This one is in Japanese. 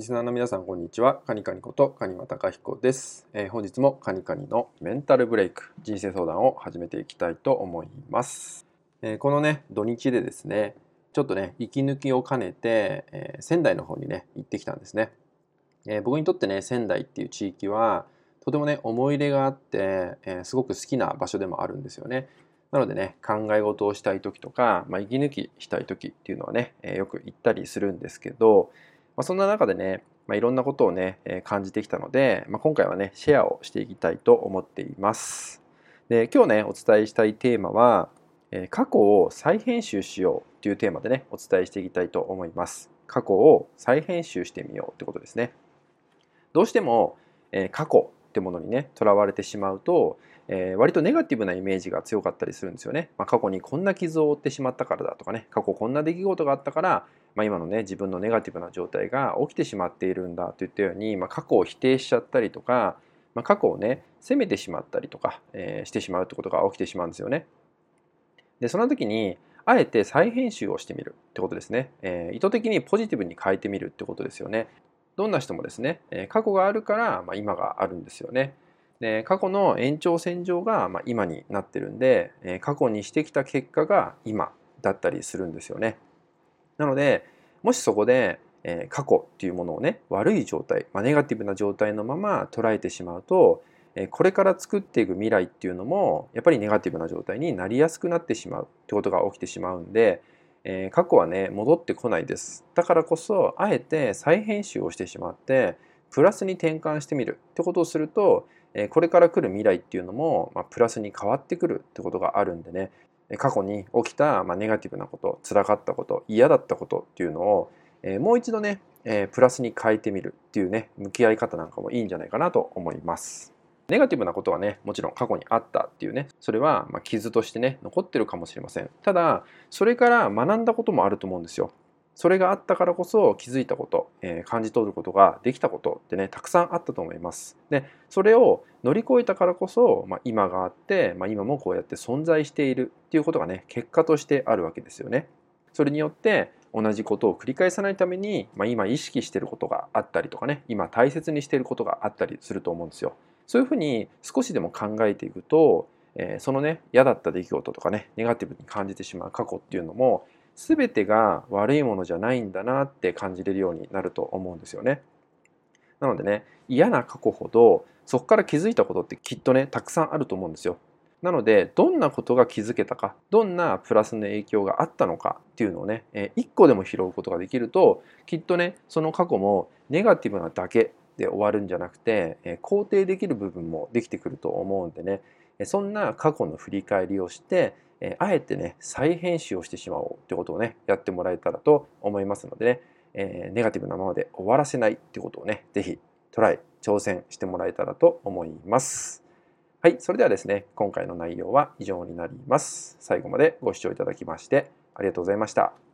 リスナーの皆さん、こんにちは。カニカニことカニマタカヒコです、えー、本日もカニカニのメンタルブレイク、人生相談を始めていきたいと思います。えー、このね、土日でですね、ちょっとね、息抜きを兼ねて、えー、仙台の方にね、行ってきたんですね。え僕にとってね、仙台っていう地域は、とてもね、思い入れがあって、えすごく好きな場所でもあるんですよね。なのでね、考え事をしたい時とか、まあ、息抜きしたい時っていうのはね、えよく行ったりするんですけど、まあ、そんな中でね、まあ、いろんなことをね、え感じてきたので、まあ、今回はね、シェアをしていきたいと思っています。で、今日ね、お伝えしたいテーマは、え過去を再編集しようというテーマでね、お伝えしていきたいと思います。過去を再編集してみようってことですね。どうしても、え過去ってものにね、とらわれてしまうと、えー、割とネガティブなイメージが強かったりするんですよね。まあ、過去にこんな傷を負ってしまったからだとかね、過去こんな出来事があったから、まあ、今のね自分のネガティブな状態が起きてしまっているんだといったように、まあ、過去を否定しちゃったりとか、まあ、過去をね責めてしまったりとか、えー、してしまうってことが起きてしまうんですよね。でその時にあえて再編集をしてみるってことですね、えー、意図的にポジティブに変えてみるってことですよね。どんな人もですね、えー、過去があるから、まあ、今があるんですよね。で過去の延長線上が、まあ、今になってるんで、えー、過去にしてきた結果が今だったりするんですよね。なのでもしそこで、えー、過去っていうものをね悪い状態、まあ、ネガティブな状態のまま捉えてしまうと、えー、これから作っていく未来っていうのもやっぱりネガティブな状態になりやすくなってしまうってことが起きてしまうんで、えー、過去はね戻ってこないです。だからこそあえて再編集をしてしまってプラスに転換してみるってことをするとこれから来る未来っていうのも、まあ、プラスに変わってくるってことがあるんでね。過去に起きた、まあ、ネガティブなこと辛かったこと嫌だったことっていうのを、えー、もう一度ね、えー、プラスに変えてみるっていうね向き合い方なんかもいいんじゃないかなと思います。ネガティブなことはねもちろん過去にあったっていうねそれはま傷としてね残ってるかもしれませんただそれから学んだこともあると思うんですよそれがあったからこそ気づいたこと、えー、感じ取ることができたことってねたくさんあったと思います。でそれを乗り越えたからこそ、まあ、今があって、まあ、今もこうやって存在しているっていうことがね結果としてあるわけですよね。それによって同じことを繰り返さないために、まあ、今意識していることがあったりとかね今大切にしていることがあったりすると思うんですよ。そういうふうに少しでも考えていくと、えー、そのね嫌だった出来事とかねネガティブに感じてしまう過去っていうのも全てが悪いものじゃないんだなって感じれるようになると思うんですよね。なのでね嫌な過去ほどそこから気づいたことってきっとねたくさんあると思うんですよ。なのでどんなことが気づけたかどんなプラスの影響があったのかっていうのをね一個でも拾うことができるときっとねその過去もネガティブなだけで終わるんじゃなくて肯定できる部分もできてくると思うんでねそんな過去の振り返りをしてえあえてね再編集をしてしまおうってことをねやってもらえたらと思いますのでね、えー、ネガティブなままで終わらせないってことをね是非トライ挑戦してもらえたらと思います。はい、それではですね、今回の内容は以上になります。最後までご視聴いただきましてありがとうございました。